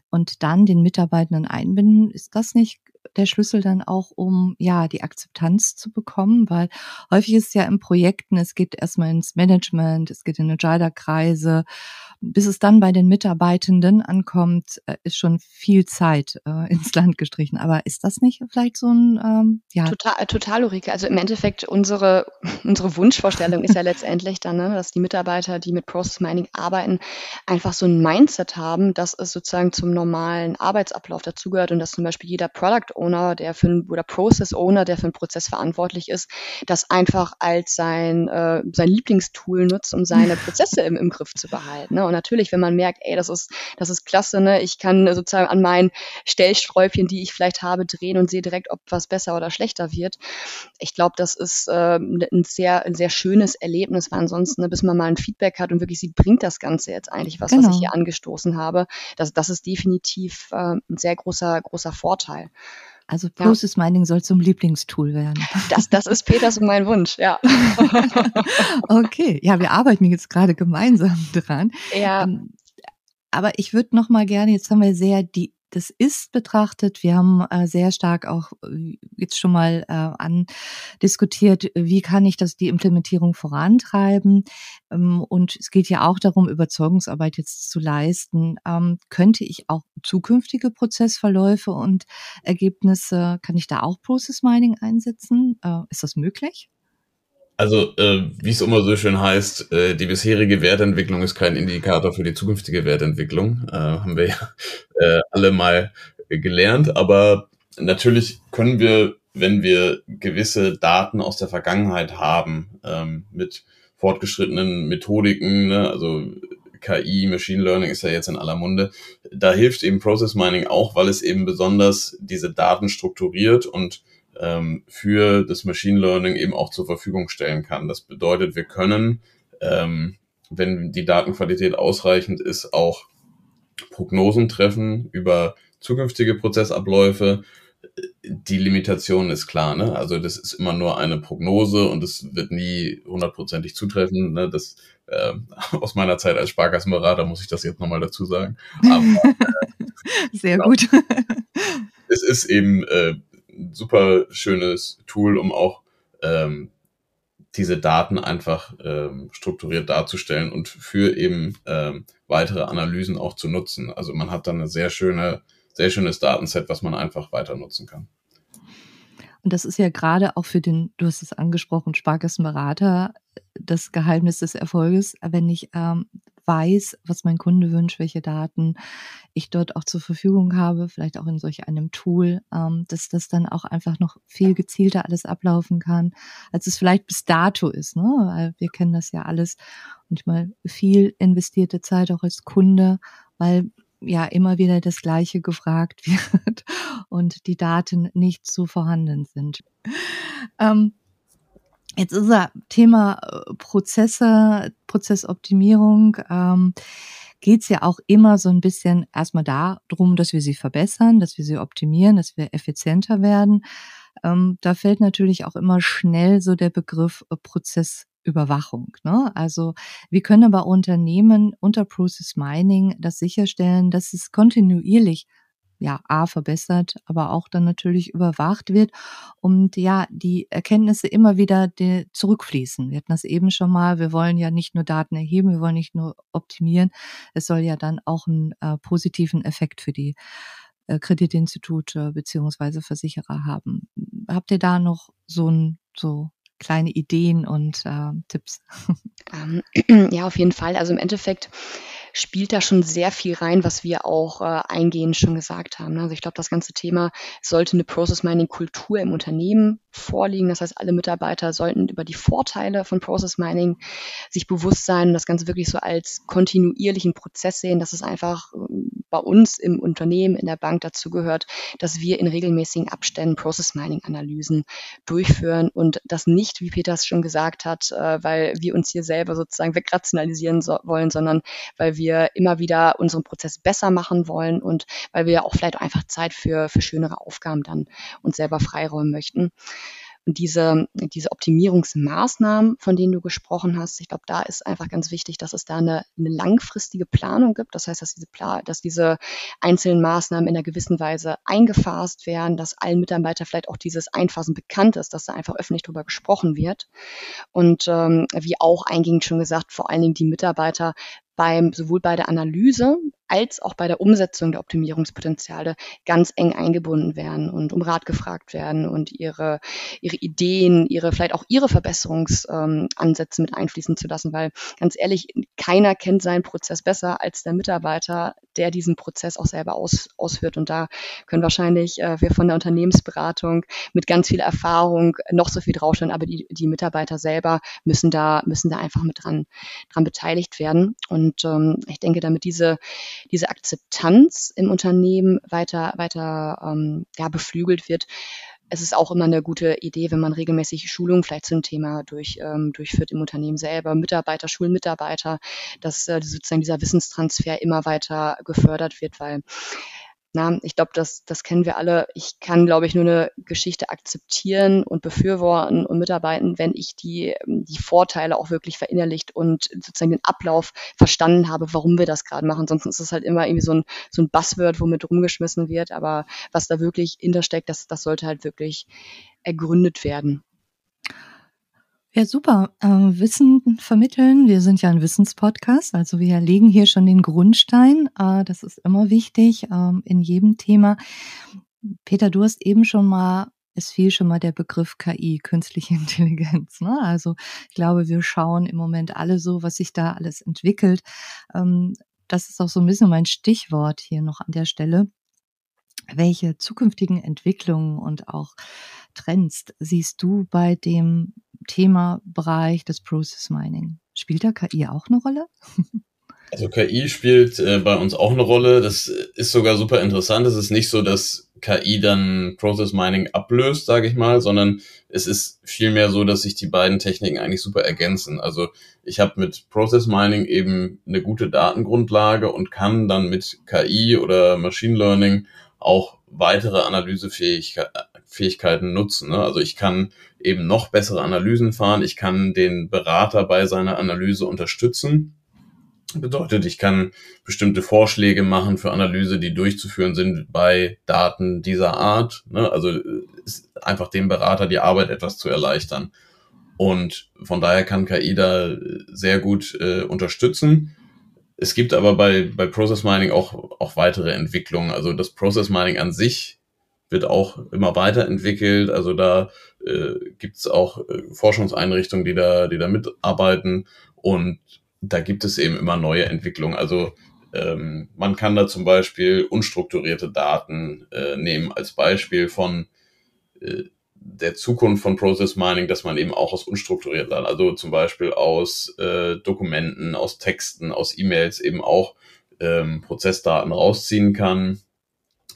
und dann den Mitarbeitenden einbinden, ist das nicht der Schlüssel dann auch, um ja die Akzeptanz zu bekommen, weil häufig ist ja in Projekten, es geht erstmal ins Management, es geht in Agile-Kreise bis es dann bei den Mitarbeitenden ankommt, äh, ist schon viel Zeit äh, ins Land gestrichen. Aber ist das nicht vielleicht so ein ähm, ja? Total, total, Ulrike. Also im Endeffekt unsere (laughs) unsere Wunschvorstellung ist ja (laughs) letztendlich dann, ne, dass die Mitarbeiter, die mit Process Mining arbeiten, einfach so ein Mindset haben, dass es sozusagen zum normalen Arbeitsablauf dazugehört und dass zum Beispiel jeder Product Product Owner, der für oder Process Owner, der für einen Prozess verantwortlich ist, das einfach als sein, äh, sein Lieblingstool nutzt, um seine (laughs) Prozesse im, im Griff zu behalten. Ne? Und natürlich, wenn man merkt, ey, das ist, das ist klasse, ne? ich kann sozusagen an meinen Stellsträubchen, die ich vielleicht habe, drehen und sehe direkt, ob was besser oder schlechter wird. Ich glaube, das ist äh, ein, sehr, ein sehr schönes Erlebnis, weil ansonsten, ne, bis man mal ein Feedback hat und wirklich sieht, bringt das Ganze jetzt eigentlich was, genau. was ich genau. hier angestoßen habe. Das, das ist definitiv äh, ein sehr großer, großer Vorteil. Also Process ja. Mining soll zum Lieblingstool werden. Das, das ist Peters und mein Wunsch, ja. (laughs) okay, ja, wir arbeiten jetzt gerade gemeinsam dran. Ja. Ähm, aber ich würde noch mal gerne, jetzt haben wir sehr die das ist betrachtet. Wir haben äh, sehr stark auch äh, jetzt schon mal äh, andiskutiert, wie kann ich das die Implementierung vorantreiben. Ähm, und es geht ja auch darum, Überzeugungsarbeit jetzt zu leisten. Ähm, könnte ich auch zukünftige Prozessverläufe und Ergebnisse, kann ich da auch Process Mining einsetzen? Äh, ist das möglich? Also, äh, wie es immer so schön heißt, äh, die bisherige Wertentwicklung ist kein Indikator für die zukünftige Wertentwicklung. Äh, haben wir ja äh, alle mal gelernt. Aber natürlich können wir, wenn wir gewisse Daten aus der Vergangenheit haben, ähm, mit fortgeschrittenen Methodiken, ne, also KI, Machine Learning ist ja jetzt in aller Munde. Da hilft eben Process Mining auch, weil es eben besonders diese Daten strukturiert und ähm, für das Machine Learning eben auch zur Verfügung stellen kann. Das bedeutet, wir können, ähm, wenn die Datenqualität ausreichend ist, auch Prognosen treffen über zukünftige Prozessabläufe. Die Limitation ist klar, ne? Also das ist immer nur eine Prognose und es wird nie hundertprozentig zutreffen. Ne? Das äh, (laughs) aus meiner Zeit als Sparkassenberater muss ich das jetzt nochmal dazu sagen. Aber, (laughs) äh, Sehr genau, gut. es ist eben äh, super schönes Tool, um auch ähm, diese Daten einfach ähm, strukturiert darzustellen und für eben ähm, weitere Analysen auch zu nutzen. Also man hat dann eine sehr schöne, sehr schönes Datenset, was man einfach weiter nutzen kann. Und das ist ja gerade auch für den, du hast es angesprochen, Sparkassenberater, das Geheimnis des Erfolges, wenn ich ähm, weiß, was mein Kunde wünscht, welche Daten ich dort auch zur Verfügung habe, vielleicht auch in solch einem Tool, ähm, dass das dann auch einfach noch viel gezielter alles ablaufen kann, als es vielleicht bis dato ist. Ne? Weil wir kennen das ja alles und mal viel investierte Zeit auch als Kunde, weil ja immer wieder das Gleiche gefragt (laughs) wird und die Daten nicht so vorhanden sind. Ähm, Jetzt ist er Thema äh, Prozesse, Prozessoptimierung. Ähm, geht es ja auch immer so ein bisschen erstmal darum, dass wir sie verbessern, dass wir sie optimieren, dass wir effizienter werden. Ähm, da fällt natürlich auch immer schnell so der Begriff äh, Prozessüberwachung. Ne? Also wir können aber Unternehmen unter Process Mining das sicherstellen, dass es kontinuierlich ja, A verbessert, aber auch dann natürlich überwacht wird und ja, die Erkenntnisse immer wieder zurückfließen. Wir hatten das eben schon mal, wir wollen ja nicht nur Daten erheben, wir wollen nicht nur optimieren, es soll ja dann auch einen äh, positiven Effekt für die äh, Kreditinstitute beziehungsweise Versicherer haben. Habt ihr da noch so ein, so kleine Ideen und äh, Tipps? Ähm, (clears throat) ja, auf jeden Fall. Also im Endeffekt spielt da schon sehr viel rein, was wir auch äh, eingehend schon gesagt haben. Also ich glaube, das ganze Thema sollte eine Process Mining Kultur im Unternehmen vorliegen. Das heißt, alle Mitarbeiter sollten über die Vorteile von Process Mining sich bewusst sein und das Ganze wirklich so als kontinuierlichen Prozess sehen, dass es einfach ähm, bei uns im Unternehmen, in der Bank dazu gehört, dass wir in regelmäßigen Abständen Process Mining Analysen durchführen und das nicht, wie Peter es schon gesagt hat, äh, weil wir uns hier selber sozusagen wegrationalisieren so wollen, sondern weil wir immer wieder unseren Prozess besser machen wollen und weil wir auch vielleicht einfach Zeit für, für schönere Aufgaben dann uns selber freiräumen möchten. Und diese, diese Optimierungsmaßnahmen, von denen du gesprochen hast, ich glaube, da ist einfach ganz wichtig, dass es da eine, eine langfristige Planung gibt. Das heißt, dass diese, Pla dass diese einzelnen Maßnahmen in einer gewissen Weise eingefasst werden, dass allen Mitarbeitern vielleicht auch dieses Einfassen bekannt ist, dass da einfach öffentlich darüber gesprochen wird. Und ähm, wie auch eingehend schon gesagt, vor allen Dingen die Mitarbeiter beim sowohl bei der Analyse als auch bei der Umsetzung der Optimierungspotenziale ganz eng eingebunden werden und um Rat gefragt werden und ihre, ihre Ideen, ihre, vielleicht auch ihre Verbesserungsansätze ähm, mit einfließen zu lassen, weil ganz ehrlich, keiner kennt seinen Prozess besser als der Mitarbeiter, der diesen Prozess auch selber aus, ausführt. Und da können wahrscheinlich äh, wir von der Unternehmensberatung mit ganz viel Erfahrung noch so viel draufstellen, aber die, die Mitarbeiter selber müssen da, müssen da einfach mit dran, dran beteiligt werden. Und ähm, ich denke, damit diese, diese Akzeptanz im Unternehmen weiter, weiter ähm, ja, beflügelt wird, es ist auch immer eine gute Idee, wenn man regelmäßig Schulungen vielleicht zum Thema durch, ähm, durchführt im Unternehmen selber, Mitarbeiter, Schulmitarbeiter, dass äh, sozusagen dieser Wissenstransfer immer weiter gefördert wird, weil na, ich glaube, das, das kennen wir alle. Ich kann, glaube ich, nur eine Geschichte akzeptieren und befürworten und mitarbeiten, wenn ich die, die Vorteile auch wirklich verinnerlicht und sozusagen den Ablauf verstanden habe, warum wir das gerade machen. Sonst ist es halt immer irgendwie so ein, so ein Buzzword, womit rumgeschmissen wird. Aber was da wirklich hintersteckt, das, das sollte halt wirklich ergründet werden. Ja, super. Äh, Wissen vermitteln. Wir sind ja ein Wissenspodcast, also wir legen hier schon den Grundstein. Äh, das ist immer wichtig äh, in jedem Thema. Peter, du hast eben schon mal, es fiel schon mal der Begriff KI, künstliche (laughs) Intelligenz. Ne? Also ich glaube, wir schauen im Moment alle so, was sich da alles entwickelt. Ähm, das ist auch so ein bisschen mein Stichwort hier noch an der Stelle. Welche zukünftigen Entwicklungen und auch Trends siehst du bei dem Thema Bereich des Process Mining? Spielt da KI auch eine Rolle? (laughs) Also KI spielt äh, bei uns auch eine Rolle. Das ist sogar super interessant. Es ist nicht so, dass KI dann Process Mining ablöst, sage ich mal, sondern es ist vielmehr so, dass sich die beiden Techniken eigentlich super ergänzen. Also ich habe mit Process Mining eben eine gute Datengrundlage und kann dann mit KI oder Machine Learning auch weitere Analysefähigkeiten nutzen. Ne? Also ich kann eben noch bessere Analysen fahren. Ich kann den Berater bei seiner Analyse unterstützen. Bedeutet, ich kann bestimmte Vorschläge machen für Analyse, die durchzuführen sind bei Daten dieser Art. Ne? Also einfach dem Berater die Arbeit etwas zu erleichtern. Und von daher kann KI da sehr gut äh, unterstützen. Es gibt aber bei, bei Process Mining auch, auch weitere Entwicklungen. Also das Process Mining an sich wird auch immer weiterentwickelt. Also da äh, gibt es auch äh, Forschungseinrichtungen, die da, die da mitarbeiten. Und da gibt es eben immer neue Entwicklungen. Also ähm, man kann da zum Beispiel unstrukturierte Daten äh, nehmen als Beispiel von äh, der Zukunft von Process Mining, dass man eben auch aus unstrukturierten, also zum Beispiel aus äh, Dokumenten, aus Texten, aus E-Mails eben auch ähm, Prozessdaten rausziehen kann,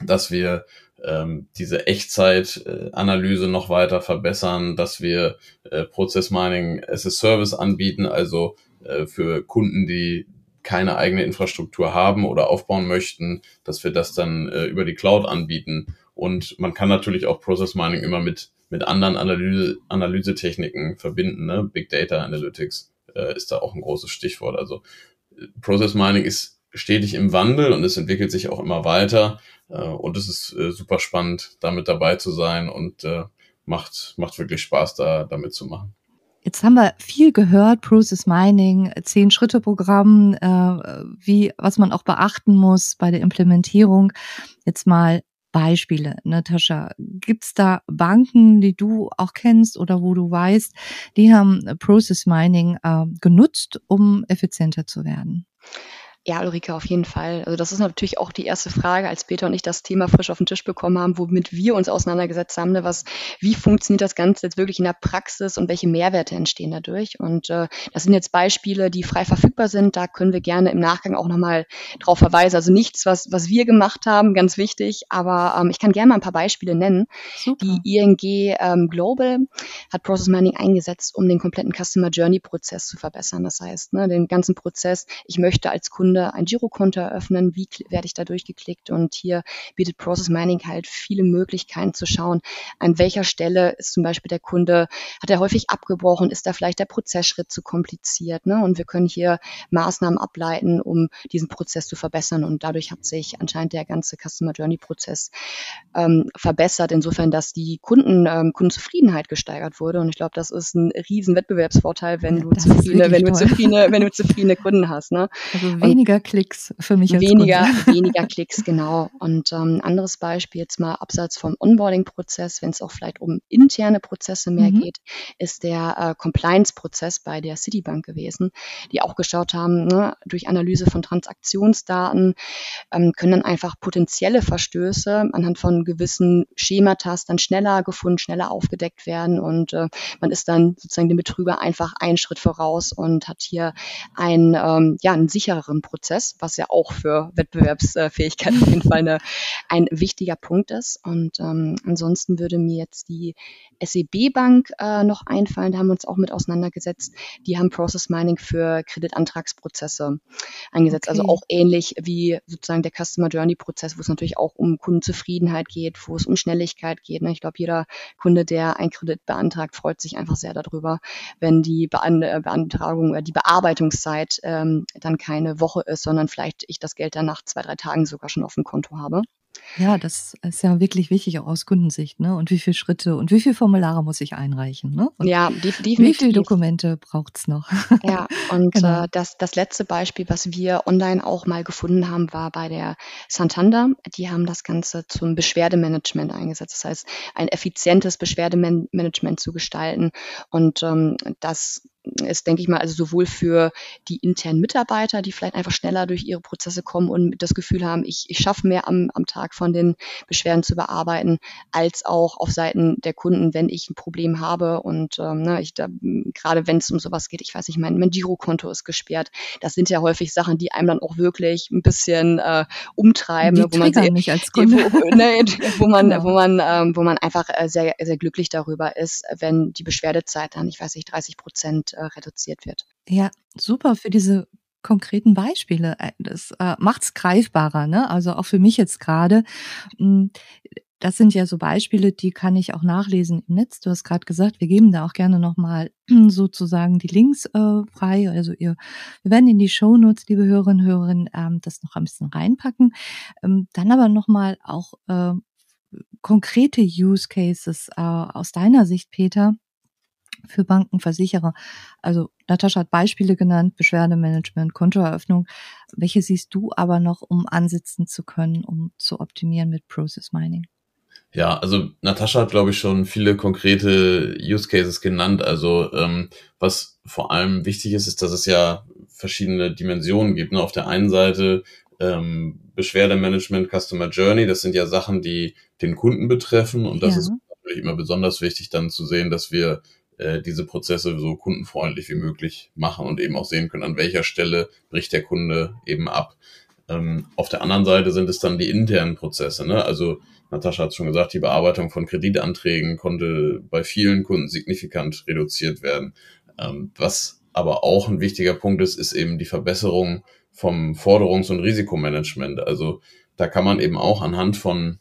dass wir ähm, diese Echtzeitanalyse noch weiter verbessern, dass wir äh, Process Mining as a Service anbieten, also äh, für Kunden, die keine eigene Infrastruktur haben oder aufbauen möchten, dass wir das dann äh, über die Cloud anbieten. Und man kann natürlich auch Process Mining immer mit mit anderen Analyse, Analysetechniken verbinden. Ne? Big Data Analytics äh, ist da auch ein großes Stichwort. Also Process Mining ist stetig im Wandel und es entwickelt sich auch immer weiter. Äh, und es ist äh, super spannend, damit dabei zu sein und äh, macht, macht wirklich Spaß, da damit zu machen. Jetzt haben wir viel gehört, Process Mining, Zehn-Schritte-Programm, äh, wie, was man auch beachten muss bei der Implementierung. Jetzt mal Beispiele, Natascha? Gibt's da Banken, die du auch kennst oder wo du weißt, die haben Process Mining äh, genutzt, um effizienter zu werden? Ja, Ulrike, auf jeden Fall. Also das ist natürlich auch die erste Frage, als Peter und ich das Thema frisch auf den Tisch bekommen haben, womit wir uns auseinandergesetzt haben. Ne, was, wie funktioniert das Ganze jetzt wirklich in der Praxis und welche Mehrwerte entstehen dadurch? Und äh, das sind jetzt Beispiele, die frei verfügbar sind. Da können wir gerne im Nachgang auch nochmal drauf verweisen. Also nichts, was, was wir gemacht haben, ganz wichtig. Aber ähm, ich kann gerne mal ein paar Beispiele nennen. Super. Die ING ähm, Global hat Process Mining eingesetzt, um den kompletten Customer Journey Prozess zu verbessern. Das heißt, ne, den ganzen Prozess, ich möchte als Kunde Kunde ein Girokonto eröffnen, wie werde ich da durchgeklickt und hier bietet Process Mining halt viele Möglichkeiten zu schauen, an welcher Stelle ist zum Beispiel der Kunde, hat er häufig abgebrochen, ist da vielleicht der Prozessschritt zu kompliziert ne? und wir können hier Maßnahmen ableiten, um diesen Prozess zu verbessern und dadurch hat sich anscheinend der ganze Customer Journey Prozess ähm, verbessert, insofern, dass die Kunden, ähm, Kundenzufriedenheit gesteigert wurde und ich glaube, das ist ein riesen Wettbewerbsvorteil, wenn du zufriedene, wenn du zufriedene, wenn du zufriedene Kunden hast. Ne? Also weniger Klicks für mich als weniger, Kunde. (laughs) weniger Klicks, genau. Und ähm, anderes Beispiel jetzt mal abseits vom Onboarding-Prozess, wenn es auch vielleicht um interne Prozesse mehr Mhm. geht, ist der äh, Compliance-Prozess bei der Citibank gewesen, die auch geschaut haben, ne, durch Analyse von Transaktionsdaten ähm, können dann einfach potenzielle Verstöße anhand von gewissen Schematas dann schneller gefunden, schneller aufgedeckt werden und äh, man ist dann sozusagen dem Betrüger einfach einen Schritt voraus und hat hier einen, ähm, ja, einen sichereren Prozess, was ja auch für Wettbewerbsfähigkeit auf jeden Fall eine, ein wichtiger Punkt ist. Und ähm, ansonsten würde mir jetzt die SEB Bank äh, noch einfallen, da haben wir uns auch mit auseinandergesetzt. Die haben Process Mining für Kreditantragsprozesse eingesetzt. Also Okay. auch ähnlich wie sozusagen der Customer Journey Prozess, wo es natürlich auch um Kundenzufriedenheit geht, wo es um Schnelligkeit geht. Ne? Ich glaube, jeder Kunde, der einen Kredit beantragt, freut sich einfach sehr darüber, wenn die äh, Beantragung, äh, die Bearbeitungszeit ähm, dann keine Woche ist, sondern vielleicht ich das Geld dann nach zwei, drei Tagen sogar schon auf dem Konto habe. Ja, das ist ja wirklich wichtig auch aus Kundensicht, ne? Und wie viele Schritte und wie viele Formulare muss ich einreichen, ne? Und Ja, def wie viele definitiv. Dokumente braucht's noch? Ja, und (laughs) Genau. äh, das, das letzte Beispiel, was wir online auch mal gefunden haben, war bei der Santander. Die haben das Ganze zum Beschwerdemanagement eingesetzt. Das heißt, ein effizientes Beschwerdemanagement zu gestalten. Und ähm, das ist, denke ich mal, also sowohl für die internen Mitarbeiter, die vielleicht einfach schneller durch ihre Prozesse kommen und das Gefühl haben, ich, ich schaffe mehr am, am Tag von den Beschwerden zu bearbeiten, als auch auf Seiten der Kunden, wenn ich ein Problem habe und ähm, ne, ich da gerade wenn es um sowas geht, ich weiß nicht, mein, mein Girokonto ist gesperrt. Das sind ja häufig Sachen, die einem dann auch wirklich ein bisschen äh, umtreiben, Die wo man sehr, mich als (laughs) wo, Kunde. ne, (laughs) wo man, Genau. wo man, ähm, wo man einfach äh, sehr, sehr glücklich darüber ist, wenn die Beschwerdezeit dann, ich weiß nicht, 30 Prozent äh, reduziert wird. Ja, super für diese konkreten Beispiele. Äh, Das äh, macht's greifbarer, ne? Also auch für mich jetzt gerade. Mm, Das sind ja so Beispiele, die kann ich auch nachlesen im Netz. Du hast gerade gesagt, wir geben da auch gerne nochmal (clears throat) sozusagen die Links äh, frei. Also ihr, wir werden in die Shownotes, liebe Hörerinnen und Hörer, ähm, das noch ein bisschen reinpacken. Ähm, dann aber nochmal auch äh, konkrete Use Cases äh, aus deiner Sicht, Peter, für Banken, Versicherer. Also Natascha hat Beispiele genannt, Beschwerdemanagement, Kontoeröffnung. Welche siehst du aber noch, um ansitzen zu können, um zu optimieren mit Process Mining? Ja, also Natascha hat, glaube ich, schon viele konkrete Use Cases genannt. Also ähm, was vor allem wichtig ist, ist, dass es ja verschiedene Dimensionen gibt. Ne? Auf der einen Seite ähm, Beschwerdemanagement, Customer Journey, das sind ja Sachen, die den Kunden betreffen. Und das Ja. ist natürlich immer besonders wichtig, dann zu sehen, dass wir äh, diese Prozesse so kundenfreundlich wie möglich machen und eben auch sehen können, an welcher Stelle bricht der Kunde eben ab. Ähm, auf der anderen Seite sind es dann die internen Prozesse. Ne? Also Natascha hat schon gesagt, die Bearbeitung von Kreditanträgen konnte bei vielen Kunden signifikant reduziert werden. Ähm, was aber auch ein wichtiger Punkt ist, ist eben die Verbesserung vom Forderungs- und Risikomanagement. Also da kann man eben auch anhand von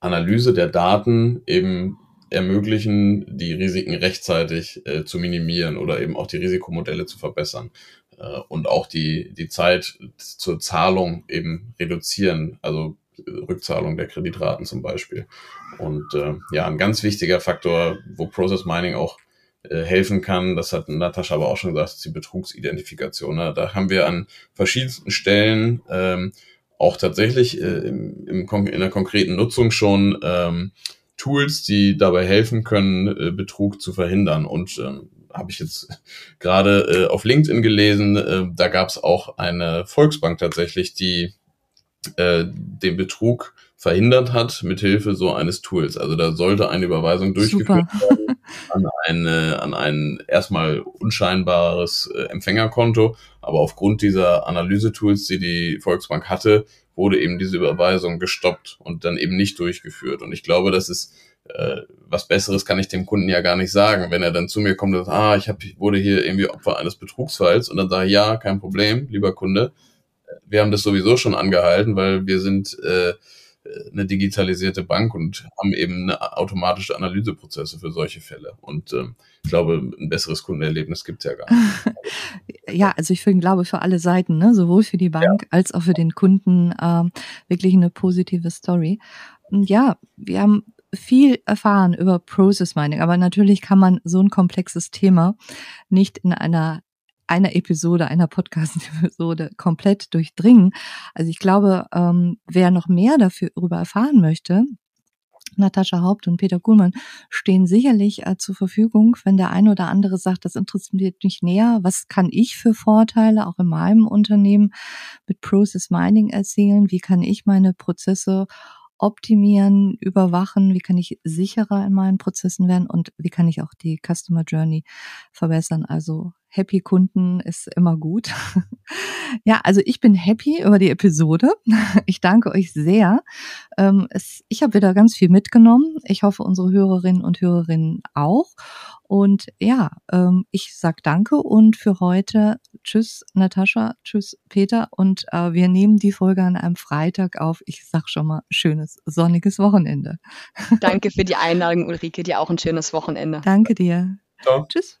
Analyse der Daten eben ermöglichen, die Risiken rechtzeitig äh, zu minimieren oder eben auch die Risikomodelle zu verbessern äh, und auch die, die Zeit zur Zahlung eben reduzieren, also Rückzahlung der Kreditraten zum Beispiel. Und äh, ja, ein ganz wichtiger Faktor, wo Process Mining auch äh, helfen kann, das hat Natascha aber auch schon gesagt, ist die Betrugsidentifikation. Da haben wir an verschiedensten Stellen ähm, auch tatsächlich äh, im, im, in der konkreten Nutzung schon ähm, Tools, die dabei helfen können, äh, Betrug zu verhindern. Und ähm, habe ich jetzt (laughs) gerade äh, auf LinkedIn gelesen, äh, da gab es auch eine Volksbank tatsächlich, die äh, den Betrug verhindert hat mit Hilfe so eines Tools. Also da sollte eine Überweisung durchgeführt Super. werden an, eine, an ein erstmal unscheinbares äh, Empfängerkonto, aber aufgrund dieser Analysetools, die die Volksbank hatte, wurde eben diese Überweisung gestoppt und dann eben nicht durchgeführt. Und ich glaube, das ist äh, was Besseres kann ich dem Kunden ja gar nicht sagen, wenn er dann zu mir kommt und sagt, ah, ich hab, wurde hier irgendwie Opfer eines Betrugsfalls und dann sage ich, ja, kein Problem, lieber Kunde, wir haben das sowieso schon angehalten, weil wir sind äh, eine digitalisierte Bank und haben eben automatische Analyseprozesse für solche Fälle. Und ähm, ich glaube, ein besseres Kundenerlebnis gibt es ja gar nicht. (laughs) ja, also ich glaube für alle Seiten, ne, sowohl für die Bank ja. als auch für den Kunden ähm, wirklich eine positive Story. Und ja, wir haben viel erfahren über Process Mining, aber natürlich kann man so ein komplexes Thema nicht in einer einer Episode, einer Podcast-Episode komplett durchdringen. Also ich glaube, ähm, wer noch mehr dafür darüber erfahren möchte, Natascha Haupt und Peter Kuhlmann stehen sicherlich äh, zur Verfügung, wenn der eine oder andere sagt, das interessiert mich näher. Was kann ich für Vorteile auch in meinem Unternehmen mit Process Mining erzielen? Wie kann ich meine Prozesse optimieren, überwachen? Wie kann ich sicherer in meinen Prozessen werden? Und wie kann ich auch die Customer Journey verbessern? Also Happy Kunden ist immer gut. (laughs) ja, also ich bin happy über die Episode. (laughs) Ich danke euch sehr. Ähm, ich habe wieder ganz viel mitgenommen. Ich hoffe, unsere Hörerinnen und Hörerinnen auch. Und ja, ähm, ich sag danke und für heute tschüss Natascha, tschüss Peter und äh, wir nehmen die Folge an einem Freitag auf. Ich sag schon mal schönes sonniges Wochenende. Danke für die Einladung Ulrike, dir auch ein schönes Wochenende. Danke dir. Ciao. Tschüss.